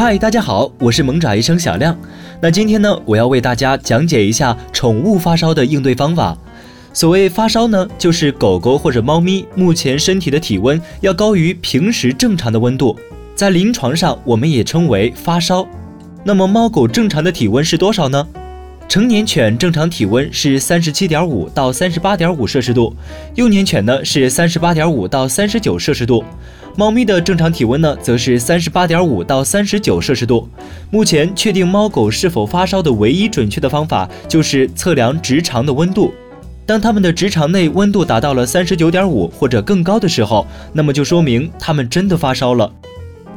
嗨，大家好，我是萌爪医生小亮。那今天呢，我要为大家讲解一下宠物发烧的应对方法。所谓发烧呢，就是狗狗或者猫咪目前身体的体温要高于平时正常的温度，在临床上我们也称为发烧。那么猫狗正常的体温是多少呢？成年犬正常体温是三十七点五到三十八点五摄氏度，幼年犬呢是三十八点五到三十九摄氏度。猫咪的正常体温呢，则是三十八点五到三十九摄氏度。目前确定猫狗是否发烧的唯一准确的方法，就是测量直肠的温度。当它们的直肠内温度达到了三十九点五或者更高的时候，那么就说明它们真的发烧了。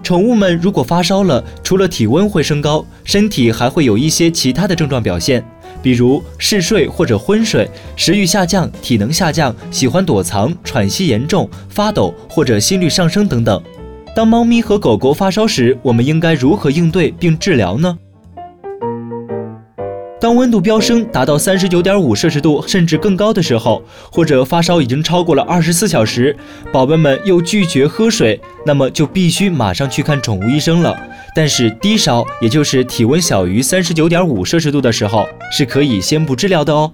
宠物们如果发烧了，除了体温会升高，身体还会有一些其他的症状表现。比如嗜睡或者昏睡、食欲下降、体能下降、喜欢躲藏、喘息严重、发抖或者心率上升等等。当猫咪和狗狗发烧时，我们应该如何应对并治疗呢？当温度飙升达到三十九点五摄氏度甚至更高的时候，或者发烧已经超过了二十四小时，宝贝们又拒绝喝水，那么就必须马上去看宠物医生了。但是低烧，也就是体温小于三十九点五摄氏度的时候，是可以先不治疗的哦。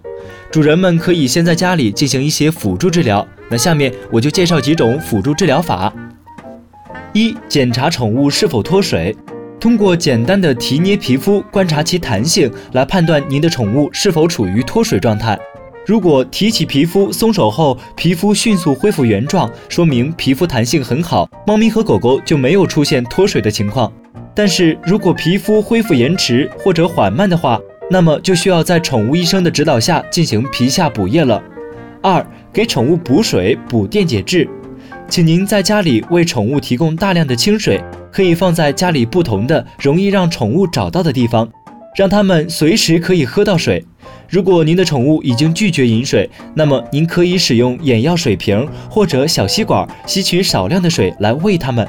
主人们可以先在家里进行一些辅助治疗。那下面我就介绍几种辅助治疗法。一、检查宠物是否脱水。通过简单的提捏皮肤，观察其弹性，来判断您的宠物是否处于脱水状态。如果提起皮肤松手后，皮肤迅速恢复原状，说明皮肤弹性很好，猫咪和狗狗就没有出现脱水的情况。但是如果皮肤恢复延迟或者缓慢的话，那么就需要在宠物医生的指导下进行皮下补液了。二、给宠物补水、补电解质。请您在家里为宠物提供大量的清水，可以放在家里不同的、容易让宠物找到的地方，让它们随时可以喝到水。如果您的宠物已经拒绝饮水，那么您可以使用眼药水瓶或者小吸管吸取少量的水来喂它们。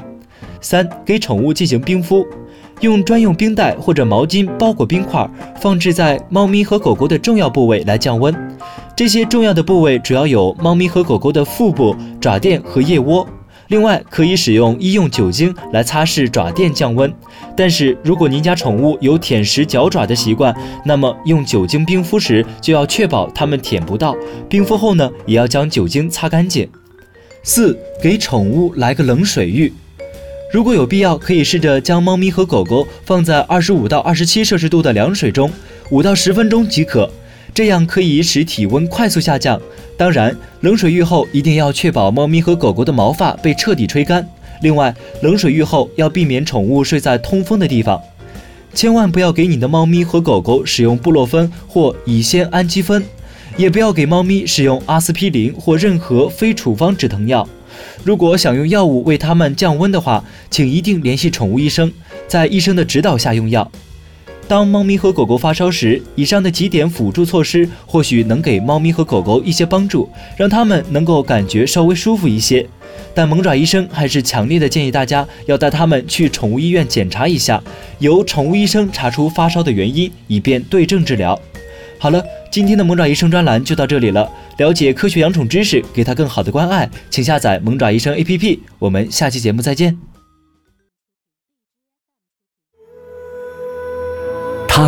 三、给宠物进行冰敷。用专用冰袋或者毛巾包裹冰块，放置在猫咪和狗狗的重要部位来降温。这些重要的部位主要有猫咪和狗狗的腹部、爪垫和腋窝。另外，可以使用医用酒精来擦拭爪垫降温。但是如果您家宠物有舔食脚爪的习惯，那么用酒精冰敷时就要确保它们舔不到。冰敷后呢，也要将酒精擦干净。四，给宠物来个冷水浴。如果有必要，可以试着将猫咪和狗狗放在二十五到二十七摄氏度的凉水中，五到十分钟即可，这样可以使体温快速下降。当然，冷水浴后一定要确保猫咪和狗狗的毛发被彻底吹干。另外，冷水浴后要避免宠物睡在通风的地方，千万不要给你的猫咪和狗狗使用布洛芬或乙酰氨基酚，也不要给猫咪使用阿司匹林或任何非处方止疼药。如果想用药物为它们降温的话，请一定联系宠物医生，在医生的指导下用药。当猫咪和狗狗发烧时，以上的几点辅助措施或许能给猫咪和狗狗一些帮助，让它们能够感觉稍微舒服一些。但萌爪医生还是强烈的建议大家要带它们去宠物医院检查一下，由宠物医生查出发烧的原因，以便对症治疗。好了，今天的萌爪医生专栏就到这里了。了解科学养宠知识，给它更好的关爱，请下载萌爪医生 APP。我们下期节目再见。